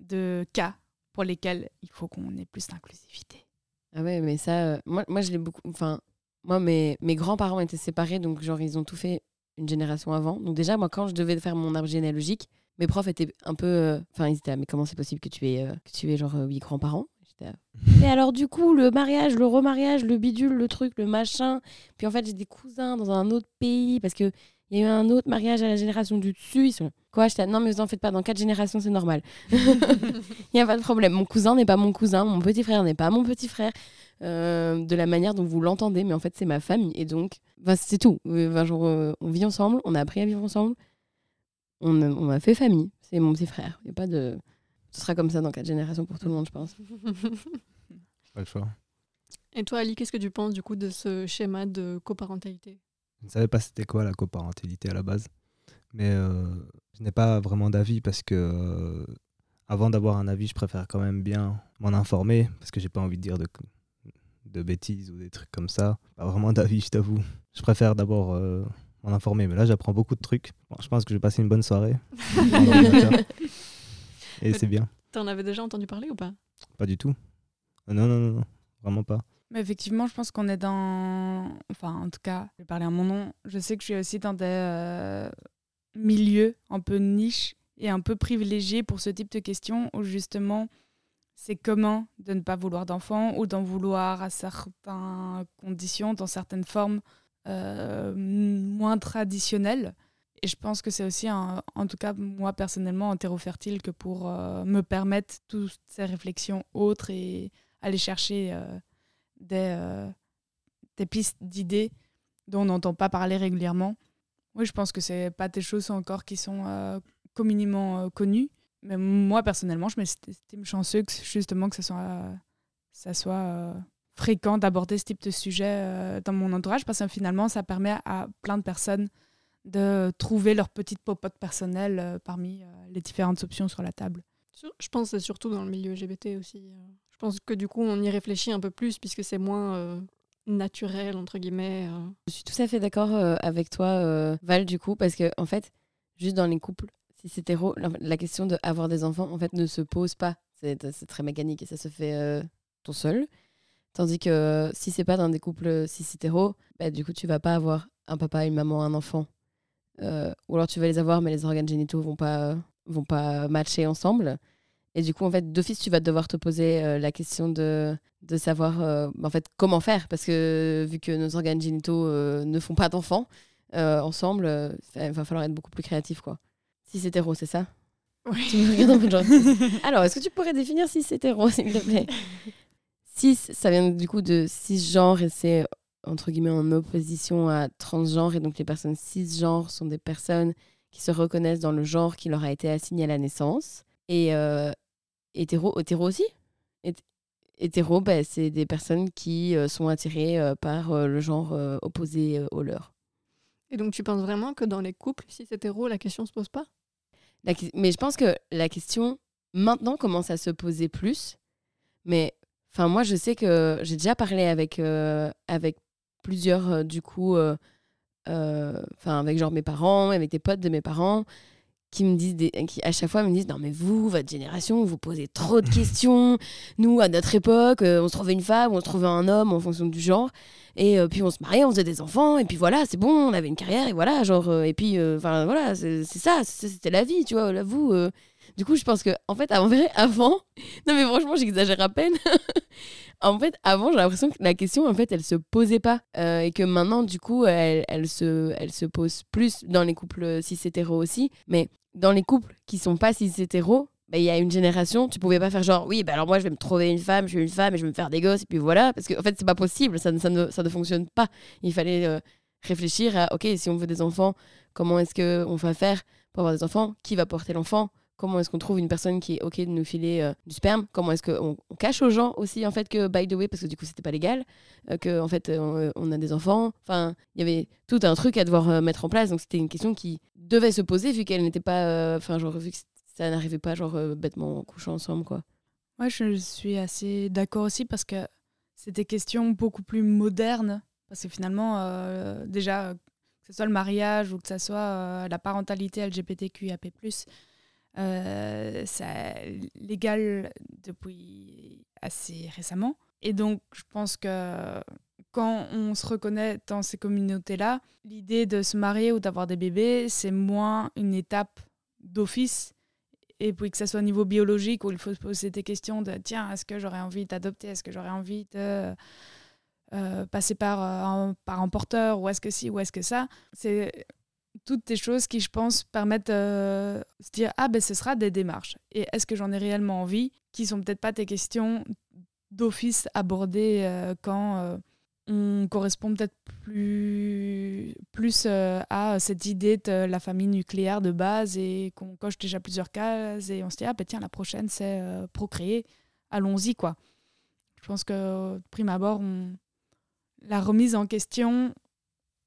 Speaker 2: de cas pour lesquels il faut qu'on ait plus d'inclusivité.
Speaker 4: Ah ouais, mais ça, euh, moi, moi je l'ai beaucoup. Enfin, moi, mes, mes grands-parents étaient séparés, donc genre, ils ont tout fait une génération avant. Donc déjà, moi, quand je devais faire mon arbre généalogique, mes profs étaient un peu. Euh, enfin, ils étaient mais comment c'est possible que tu aies, euh, que tu aies genre huit grands-parents? Et alors, du coup, le mariage, le remariage, le bidule, le truc, le machin. Puis en fait, j'ai des cousins dans un autre pays parce qu'il y a eu un autre mariage à la génération du dessus. Ils sont Quoi je Non, mais vous en faites pas, dans quatre générations, c'est normal. Il n'y a pas de problème. Mon cousin n'est pas mon cousin, mon petit frère n'est pas mon petit frère. Euh, de la manière dont vous l'entendez, mais en fait, c'est ma famille. Et donc, c'est tout. Jour, euh, on vit ensemble, on a appris à vivre ensemble. On on a fait famille. C'est mon petit frère. Il n'y a pas de. Ce sera comme ça dans quatre générations pour tout le monde, je pense.
Speaker 3: Pas le choix.
Speaker 1: Et toi, Ali, qu'est-ce que tu penses du coup de ce schéma de coparentalité?
Speaker 3: Je ne savais pas c'était quoi la coparentalité à la base. Mais euh, je n'ai pas vraiment d'avis parce que euh, avant d'avoir un avis, je préfère quand même bien m'en informer parce que j'ai pas envie de dire de, de bêtises ou des trucs comme ça. Pas vraiment d'avis, je t'avoue. Je préfère d'abord euh, m'en informer. Mais là, j'apprends beaucoup de trucs. je pense que je vais passer une bonne soirée. Et c'est bien.
Speaker 1: T'en avais déjà entendu parler ou pas?
Speaker 3: Pas du tout. Non, non, non, vraiment pas.
Speaker 2: Mais effectivement, je pense qu'on est dans. Enfin, en tout cas, je vais parler à mon nom. Je sais que je suis aussi dans des euh, milieux un peu niche et un peu privilégiés pour ce type de questions où justement c'est commun de ne pas vouloir d'enfants ou d'en vouloir à certaines conditions, dans certaines formes euh, moins traditionnelles. Et je pense que c'est aussi, en tout cas moi personnellement, un terreau fertile que pour me permettre toutes ces réflexions autres et aller chercher des, des pistes d'idées dont on n'entend pas parler régulièrement. Oui, je pense que c'est pas des choses encore qui sont communément connues. Mais moi, personnellement, je m'estime chanceux que, justement que ça soit, ça soit euh, fréquent d'aborder ce type de sujet euh, dans mon entourage parce que finalement, ça permet à plein de personnes de trouver leur petite popote personnelle euh, parmi les différentes options sur la table.
Speaker 1: Je pense que c'est surtout dans le milieu LGBT aussi. Je pense que du coup, on y réfléchit un peu plus puisque c'est moins naturel, entre guillemets.
Speaker 4: Je suis tout à fait d'accord avec toi, Val, du coup, parce que, en fait, juste dans les couples, si c'est hétéro, la question d'avoir des enfants, en fait, ne se pose pas. C'est très mécanique et ça se fait euh, tout seul. Tandis que si c'est pas dans des couples cis hétéro, bah, du coup, tu vas pas avoir un papa, une maman, un enfant. Euh, ou alors tu vas les avoir, mais les organes génitaux vont pas, vont pas matcher ensemble. Et du coup, en fait, d'office, tu vas devoir te poser euh, la question de, de savoir en fait, comment faire. Parce que vu que nos organes génitaux ne font pas d'enfants ensemble, il va falloir être beaucoup plus créatif. quoi. Si c'est hétéro, c'est ça?
Speaker 1: Oui.
Speaker 4: Tu me regardes en genre. Alors, est-ce que tu pourrais définir si c'est hétéro, s'il te plaît? Cis, ça vient du coup de cisgenre et c'est entre guillemets en opposition à transgenre. Et donc, les personnes cisgenres sont des personnes qui se reconnaissent dans le genre qui leur a été assigné à la naissance. Et euh, hétéro, hétéro aussi Hétéro, bah, c'est des personnes qui euh, sont attirées euh, par le genre opposé au leur.
Speaker 1: Et donc, tu penses vraiment que dans les couples, si c'est hétéro, la question se pose pas?
Speaker 4: Mais je pense que la question maintenant commence à se poser plus. Mais enfin, moi, je sais que j'ai déjà parlé avec, euh, avec plusieurs, euh, du coup, euh, enfin, avec genre mes parents, avec des potes de mes parents, qui me disent, des, qui à chaque fois me disent Non, mais vous, votre génération, vous posez trop de questions. Nous, à notre époque, on se trouvait une femme, on se trouvait un homme en fonction du genre. Et puis on se mariait, on faisait des enfants, et puis voilà, c'est bon, on avait une carrière, et voilà, genre, et puis, enfin, voilà, c'est ça, c'était la vie, tu vois, là, vous. Du coup, je pense que, en fait, vrai, avant, non mais franchement, j'exagère à peine. en fait, avant, j'ai l'impression que la question, en fait, elle se posait pas. et que maintenant, du coup, elle, elle, se, elle se pose plus dans les couples cis hétéros aussi. Mais dans les couples qui sont pas cis hétéros, bah, il y a une génération, tu pouvais pas faire genre, oui, bah alors moi je vais me trouver une femme, je suis une femme et je vais me faire des gosses, et puis voilà. Parce qu'en en fait, c'est pas possible, ça, ça, ne, ça ne fonctionne pas. Il fallait euh, réfléchir à, ok, si on veut des enfants, comment est-ce qu'on va faire pour avoir des enfants Qui va porter l'enfant Comment est-ce qu'on trouve une personne qui est OK de nous filer euh, du sperme Comment est-ce qu'on on cache aux gens aussi, en fait, que, by the way, parce que du coup, c'était pas légal, euh, que, en fait, on, a des enfants. Enfin, il y avait tout un truc à devoir mettre en place. Donc, c'était une question qui devait se poser, vu qu'elle n'était pas. Enfin, que ça n'arrivait pas, genre, bêtement couchant ensemble, quoi.
Speaker 2: Ouais, je suis assez d'accord aussi, parce que c'est des questions beaucoup plus modernes. Parce que finalement, déjà, que ce soit le mariage ou que ce soit la parentalité LGBTQIAP+, euh, c'est légal depuis assez récemment. Et donc, je pense que quand on se reconnaît dans ces communautés-là, l'idée de se marier ou d'avoir des bébés, c'est moins une étape d'office. Et puis que ce soit au niveau biologique où il faut se poser des questions de tiens, est-ce que j'aurais envie d'adopter? Est-ce que j'aurais envie de euh, passer par, euh, un porteur? Ou est-ce que si? Ou est-ce que ça? C'est toutes des choses qui, je pense, permettent de euh, se dire Ah, ben ce sera des démarches. Et est-ce que j'en ai réellement envie Qui sont peut-être pas tes questions d'office abordées euh, quand euh, on correspond peut-être plus, plus à cette idée de la famille nucléaire de base et qu'on coche déjà plusieurs cases et on se dit Ah, ben tiens, la prochaine, c'est procréer. Allons-y, quoi. Je pense que, prime abord, on... la remise en question,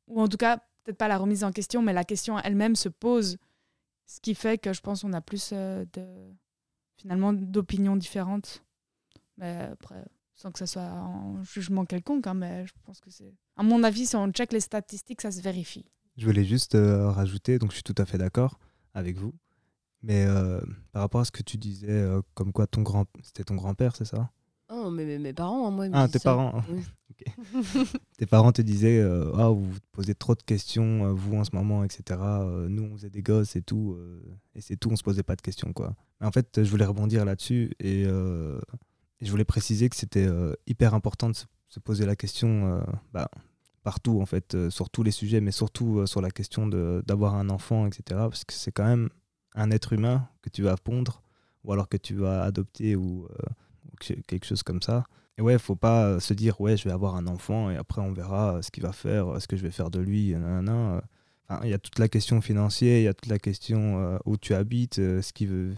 Speaker 2: ou en tout cas, peut-être pas la remise en question, mais la question elle-même se pose. Ce qui fait que je pense qu'on a plus euh, de, finalement d'opinions différentes. Mais après, sans que ça soit un jugement quelconque, hein, mais je pense que c'est. À mon avis, si on check les statistiques, ça se vérifie.
Speaker 3: Je voulais juste euh, rajouter, donc je suis tout à fait d'accord avec vous. Mais euh, par rapport à ce que tu disais, comme quoi ton grand, c'était ton grand-père, c'est ça?
Speaker 4: Oh, mais, mes parents, hein, moi.
Speaker 3: Ah, tes parents. tes parents te disaient euh, ah, vous posez trop de questions, euh, vous en ce moment, etc. Euh, nous, on faisait des gosses et tout. et c'est tout, on se posait pas de questions. quoi. Mais en fait, je voulais rebondir là-dessus et, je voulais préciser que c'était hyper important de se, poser la question bah, partout, en fait, sur tous les sujets, mais surtout sur la question d'avoir un enfant, etc. Parce que c'est quand même un être humain que tu vas pondre, ou alors que tu vas adopter, ou, quelque chose comme ça. Et ouais, faut pas se dire, ouais, je vais avoir un enfant et après on verra ce qu'il va faire, ce que je vais faire de lui. Nanana. il y a toute la question financière, il y a toute la question où tu habites, ce qu'il veut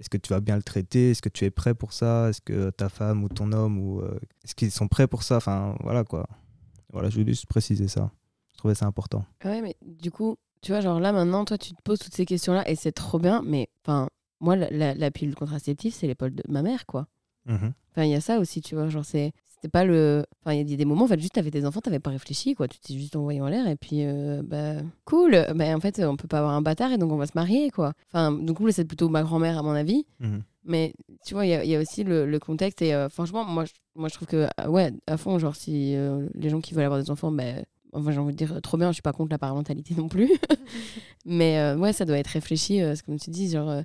Speaker 3: est-ce que tu vas bien le traiter Est-ce que tu es prêt pour ça Est-ce que ta femme ou ton homme ou euh, est-ce qu'ils sont prêts pour ça Enfin voilà quoi. Voilà, je voulais juste préciser ça. Je trouvais ça important.
Speaker 4: Ouais, mais du coup, tu vois, genre là maintenant, toi, tu te poses toutes ces questions-là et c'est trop bien. Mais enfin, moi, la, la, pilule contraceptive, c'est l'épaule de ma mère, quoi. Mmh enfin, il y a ça aussi, tu vois. Genre, c'est c'était pas le. Enfin, il y a des moments, en fait, juste t'avais tes enfants, t'avais pas réfléchi, quoi. Tu t'es juste envoyé en l'air et puis, euh, bah, cool. Bah, en fait, on peut pas avoir un bâtard et donc on va se marier, quoi. Enfin, donc, cool, c'est plutôt ma grand-mère, à mon avis. Mhm. Mais tu vois, il y, y, a aussi le, le contexte et euh, franchement, moi je, moi, je trouve que, ah, ouais, à fond, genre, si euh, les gens qui veulent avoir des enfants, bah, enfin, j'ai envie de dire trop bien, je suis pas contre la parentalité non plus. Mais ouais, ça doit être réfléchi, comme tu dis, genre.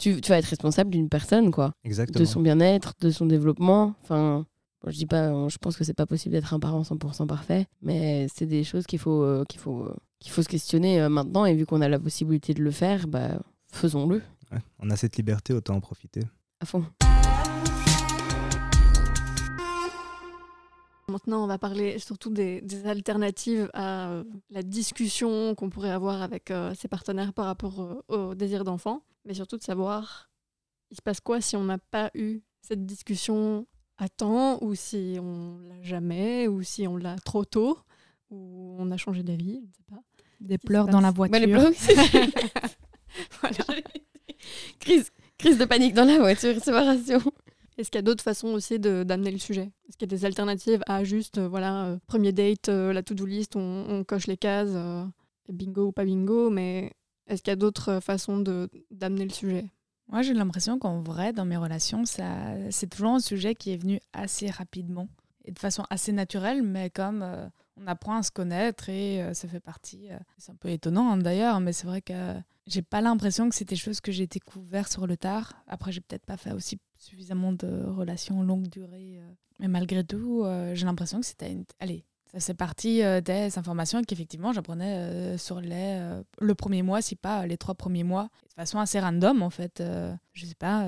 Speaker 4: Tu, tu, vas être responsable d'une personne, quoi.
Speaker 3: Exactement.
Speaker 4: De son bien-être, de son développement. Enfin, je dis pas, je pense que c'est pas possible d'être un parent 100% parfait, mais c'est des choses qu'il faut, euh, qu'il faut, euh, qu'il faut se questionner euh, maintenant. Et vu qu'on a la possibilité de le faire, bah, faisons-le.
Speaker 3: on a cette liberté, autant en profiter.
Speaker 4: À fond.
Speaker 1: Maintenant, on va parler surtout des, alternatives à la discussion qu'on pourrait avoir avec ses partenaires par rapport au désir d'enfant, mais surtout de savoir il se passe quoi si on n'a pas eu cette discussion à temps ou si on l'a jamais ou si on l'a trop tôt ou on a changé d'avis, je ne sais pas.
Speaker 2: Des pleurs dans la voiture.
Speaker 4: voilà. crise, crise de panique dans la voiture, séparation.
Speaker 1: Est-ce qu'il y a d'autres façons aussi d'amener le sujet? Est-ce qu'il y a des alternatives à juste, euh, voilà, euh, premier date, euh, la to-do list, on, coche les cases, bingo ou pas bingo, mais est-ce qu'il y a d'autres façons d'amener le sujet?
Speaker 2: Moi, j'ai l'impression qu'en vrai, dans mes relations, c'est toujours un sujet qui est venu assez rapidement et de façon assez naturelle, mais comme euh, on apprend à se connaître et euh, ça fait partie. Euh, c'est un peu étonnant hein, d'ailleurs, mais c'est vrai que j'ai pas l'impression que c'était des choses que j'ai découvert sur le tard. Après, j'ai peut-être pas fait aussi suffisamment de relations longue durée, mais malgré tout, j'ai l'impression que c'était une. Allez, c'est parti euh, des informations qu'effectivement j'apprenais euh, sur les, euh, le premier mois, si pas les trois premiers mois, de façon assez random en fait. je sais pas,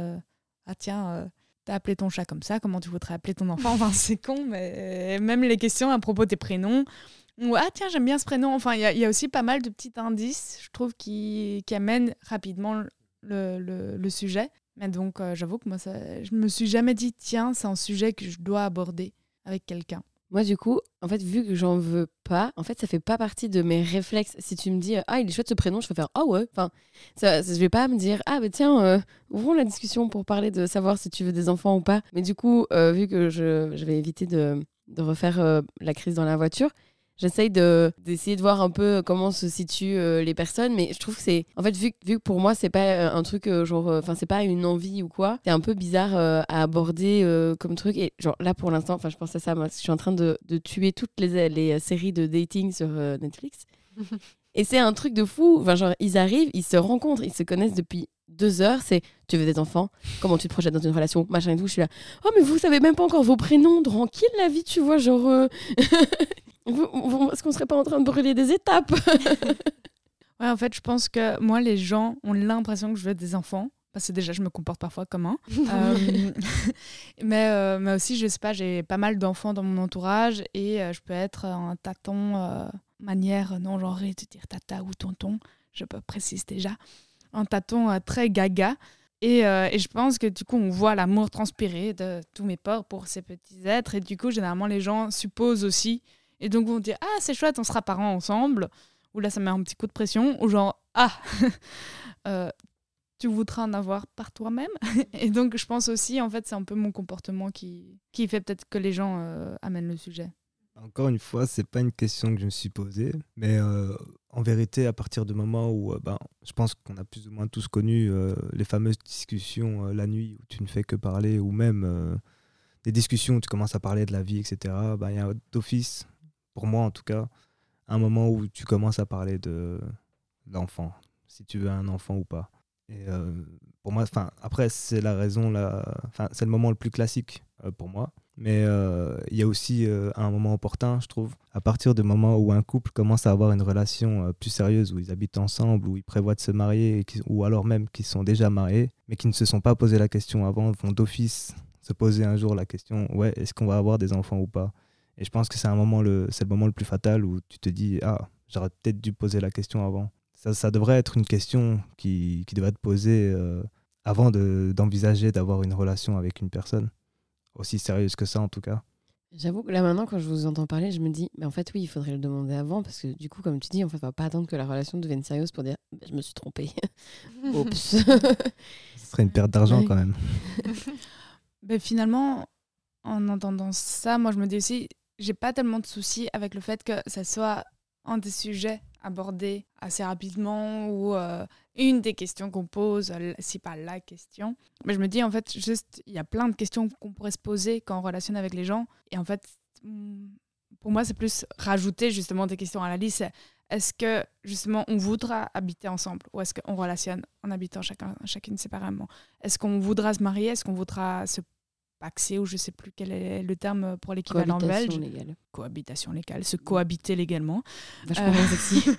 Speaker 2: ah tiens, t'as appelé ton chat comme ça, comment tu voudrais appeler ton enfant Enfin, c'est con, mais même les questions à propos de tes prénoms. Ou ah tiens, j'aime bien ce prénom. Enfin, il y, a aussi pas mal de petits indices, je trouve, qui, qui amènent rapidement le, le, le sujet. Mais donc, j'avoue que moi, ça, je me suis jamais dit, tiens, c'est un sujet que je dois aborder avec quelqu'un.
Speaker 4: Moi, du coup, en fait, vu que j'en veux pas, en fait, ça fait pas partie de mes réflexes. Si tu me dis, ah, il est chouette ce prénom, je vais faire, ah ouais. Enfin, je vais pas me dire, ah, bah tiens, euh, ouvrons la discussion pour parler de savoir si tu veux des enfants ou pas. Mais du coup, euh, vu que je, vais éviter de, de refaire euh, la crise dans la voiture, J'essaye de, d'essayer de voir un peu comment se situent euh, les personnes, mais je trouve que c'est. En fait, vu, vu que pour moi, c'est pas euh, un truc euh, genre. Enfin, c'est pas une envie ou quoi, c'est un peu bizarre à aborder comme truc. Et genre là, pour l'instant, enfin, je pense à ça, moi, je suis en train de, de tuer toutes les, les séries de dating sur Netflix. et c'est un truc de fou. Enfin, genre, ils arrivent, ils se rencontrent, ils se connaissent depuis deux heures, c'est tu veux des enfants, comment tu te projettes dans une relation, machin et tout. Je suis là, oh mais vous savez même pas encore vos prénoms, tranquille la vie, tu vois, genre. Est-ce qu'on serait pas en train de brûler des étapes
Speaker 2: Ouais, en fait, je pense que moi, les gens ont l'impression que je veux des enfants. Parce que déjà, je me comporte parfois comme un. Euh, mais, euh, mais aussi, je sais pas, j'ai pas mal d'enfants dans mon entourage et euh, je peux être un tâton, manière non genrée de dire tata ou tonton. Je peux préciser déjà. Un tâton très gaga. Et, et, je pense que du coup, on voit l'amour transpirer de tous mes pores pour ces petits êtres. Et du coup, généralement, les gens supposent aussi et donc, vont dire Ah, c'est chouette, on sera parents ensemble. Ou là, ça met un petit coup de pression. Ou genre Ah, euh, tu voudras en avoir par toi-même. et donc, je pense aussi, en fait, c'est un peu mon comportement qui, qui fait peut-être que les gens euh, amènent le sujet.
Speaker 3: Encore une fois, c'est pas une question que je me suis posée, mais euh, en vérité, à partir du moment où, ben, je pense qu'on a plus ou moins tous connu les fameuses discussions la nuit où tu ne fais que parler, ou même des discussions où tu commences à parler de la vie, etc. Ben, il y a d'office pour moi en tout cas, un moment où tu commences à parler de l'enfant, si tu veux un enfant ou pas. Et euh, pour moi, enfin, après, c'est la raison, la, c'est le moment le plus classique euh, pour moi. Mais euh, il y a aussi un moment opportun, je trouve, à partir du moment où un couple commence à avoir une relation plus sérieuse, où ils habitent ensemble, où ils prévoient de se marier, ou alors même qu'ils sont déjà mariés, mais qui ne se sont pas posé la question avant, vont d'office se poser un jour la question, ouais, est-ce qu'on va avoir des enfants ou pas? Et je pense que c'est un moment le, c'est le moment le plus fatal où tu te dis, ah, j'aurais peut-être dû poser la question avant. Ça, ça devrait être une question qui, qui devrait être posée euh, avant de- d'envisager d'avoir une relation avec une personne aussi sérieuse que ça en tout cas.
Speaker 4: J'avoue que là maintenant, quand je vous entends parler, je me dis, mais en fait, oui, il faudrait le demander avant parce que du coup, comme tu dis, en fait, on va pas attendre que la relation devienne sérieuse pour dire, Bah, je me suis trompée. Oups.
Speaker 3: Ce serait une perte d'argent
Speaker 4: Ouais.
Speaker 3: quand même.
Speaker 2: Ben, finalement, en entendant ça, moi je me dis aussi, j'ai pas tellement de soucis avec le fait que ça soit un des sujets abordés assez rapidement ou euh, une des questions qu'on pose, si pas la question. Mais je me dis en fait, juste, il y a plein de questions qu'on pourrait se poser quand on relationne avec les gens. Et en fait, mm, pour moi, c'est plus rajouter justement des questions à la liste. Est-ce que justement on voudra habiter ensemble ou est-ce qu'on relationne en habitant chacun, chacune séparément? Est-ce qu'on voudra se marier? Est-ce qu'on voudra se paxer ou je sais plus quel est le terme pour l'équivalent
Speaker 4: Cohabitation
Speaker 2: belge
Speaker 4: légale.
Speaker 2: Cohabitation légale, se cohabiter légalement.
Speaker 4: Vachement
Speaker 2: Euh,
Speaker 4: sexy.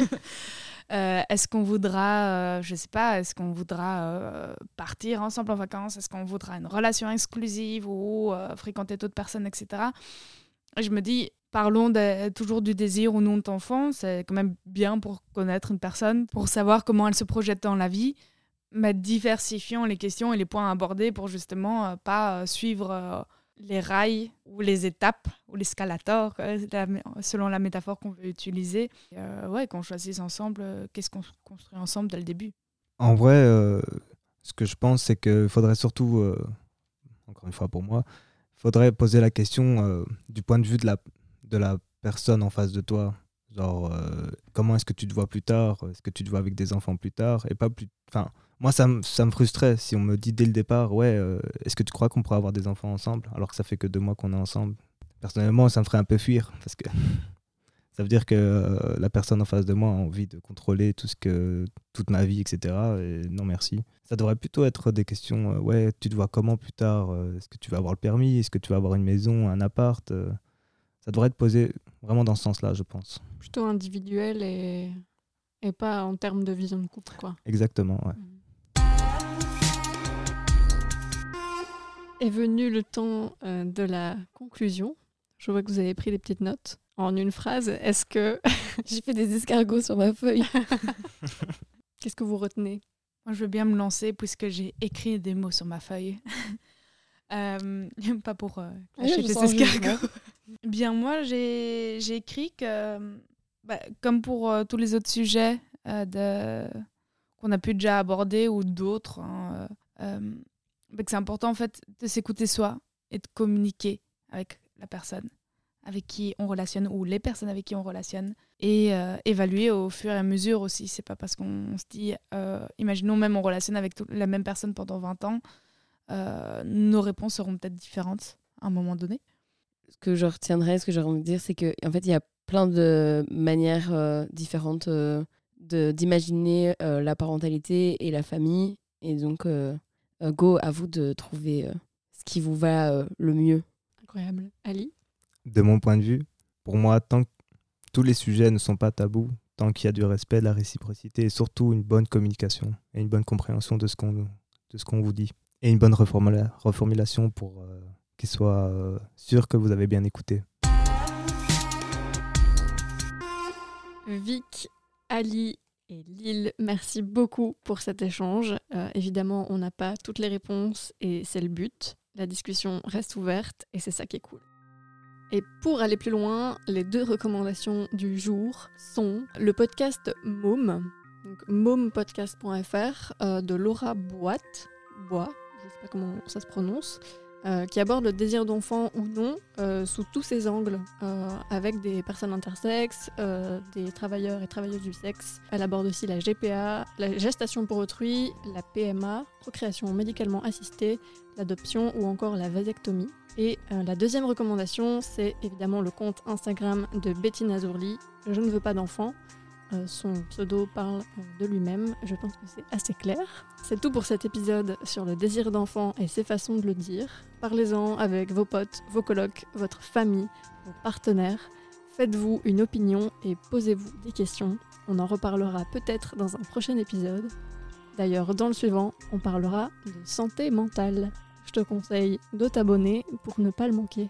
Speaker 2: Euh, est-ce qu'on voudra, euh, je sais pas, est-ce qu'on voudra euh, partir ensemble en vacances? Est-ce qu'on voudra une relation exclusive ou fréquenter d'autres personnes, etc. Et je me dis, parlons de- toujours du désir ou non d'enfant. C'est quand même bien pour connaître une personne, pour savoir comment elle se projette dans la vie. Mais diversifions les questions et les points abordés pour justement euh, pas euh, suivre euh, les rails ou les étapes ou l'escalator, euh, selon la métaphore qu'on veut utiliser. Euh, ouais, qu'on choisisse ensemble, qu'est-ce qu'on construit ensemble dès le début.
Speaker 3: En vrai, ce que je pense, c'est qu'il faudrait surtout, encore une fois pour moi, il faudrait poser la question du point de vue de la, de la personne en face de toi. Genre, comment est-ce que tu te vois plus tard? Est-ce que tu te vois avec des enfants plus tard? Et pas plus. Enfin, moi, ça, me- ça me frustrait si on me dit dès le départ, ouais, euh, est-ce que tu crois qu'on pourra avoir des enfants ensemble alors que ça fait que deux mois qu'on est ensemble? Personnellement, ça me ferait un peu fuir parce que ça veut dire que euh, la personne en face de moi a envie de contrôler tout ce que toute ma vie, etc. Et non, merci. Ça devrait plutôt être des questions, euh, ouais, tu te vois comment plus tard Est-ce que tu vas avoir le permis Est-ce que tu vas avoir une maison, un appart Ça devrait être posé vraiment dans ce sens-là, je pense.
Speaker 1: Plutôt individuel et, et pas en termes de vision de couple, quoi.
Speaker 3: Exactement, ouais.
Speaker 1: Est venu le temps euh, de la conclusion. Je vois que vous avez pris des petites notes. En une phrase, est-ce que
Speaker 4: J'ai fait des escargots sur ma feuille.
Speaker 1: qu'est-ce que vous retenez?
Speaker 2: Moi, je veux bien me lancer puisque j'ai écrit des mots sur ma feuille. Euh, pas pour euh,
Speaker 4: Ah,
Speaker 2: cacher
Speaker 4: je
Speaker 2: les
Speaker 4: sens le
Speaker 2: escargots. Bien, moi, j'ai écrit que, bah, comme pour euh, tous les autres sujets euh, de... qu'on a pu déjà aborder ou d'autres, hein, bah, que c'est important en fait de s'écouter soi et de communiquer avec la personne avec qui on relationne ou les personnes avec qui on relationne et euh, évaluer au fur et à mesure aussi. C'est pas parce qu'on se dit, euh, imaginons même on relationne avec la même personne pendant 20 ans, euh, nos réponses seront peut-être différentes à un moment donné.
Speaker 4: ce que je retiendrai, ce que j'aurais envie de dire, c'est que en fait, il y a plein de manières différentes d'imaginer la parentalité et la famille. Et donc, go, à vous de trouver euh, ce qui vous va euh, le mieux.
Speaker 1: Incroyable. Ali?
Speaker 3: De mon point de vue, pour moi, tant que tous les sujets ne sont pas tabous, tant qu'il y a du respect, de la réciprocité et surtout une bonne communication et une bonne compréhension de ce qu'on de ce qu'on vous dit et une bonne reformula- reformulation pour euh, qu'il soit euh, sûr que vous avez bien écouté.
Speaker 1: Vic, Ali Lille, merci beaucoup pour cet échange. Euh, évidemment, on n'a pas toutes les réponses et c'est le but. La discussion reste ouverte et c'est ça qui est cool. Et pour aller plus loin, les deux recommandations du jour sont le podcast Môme, donc mômepodcast.fr euh, de Laura Boite, Bois, je ne sais pas comment ça se prononce, euh, qui aborde le désir d'enfant ou non euh, sous tous ses angles, euh, avec des personnes intersexes, des travailleurs et travailleuses du sexe. Elle aborde aussi la GPA, la gestation pour autrui, la PMA, procréation médicalement assistée, l'adoption ou encore la vasectomie. Et la deuxième recommandation, c'est évidemment le compte Instagram de Bettina Zourli, Je ne veux pas d'enfant. Euh, son pseudo parle euh, de lui-même. Je pense que c'est assez clair. C'est tout pour cet épisode sur le désir d'enfant et ses façons de le dire. Parlez-en avec vos potes, vos colocs, votre famille, vos partenaires. Faites-vous une opinion et posez-vous des questions. On en reparlera peut-être dans un prochain épisode. D'ailleurs, dans le suivant, on parlera de santé mentale. Je te conseille de t'abonner pour ne pas le manquer.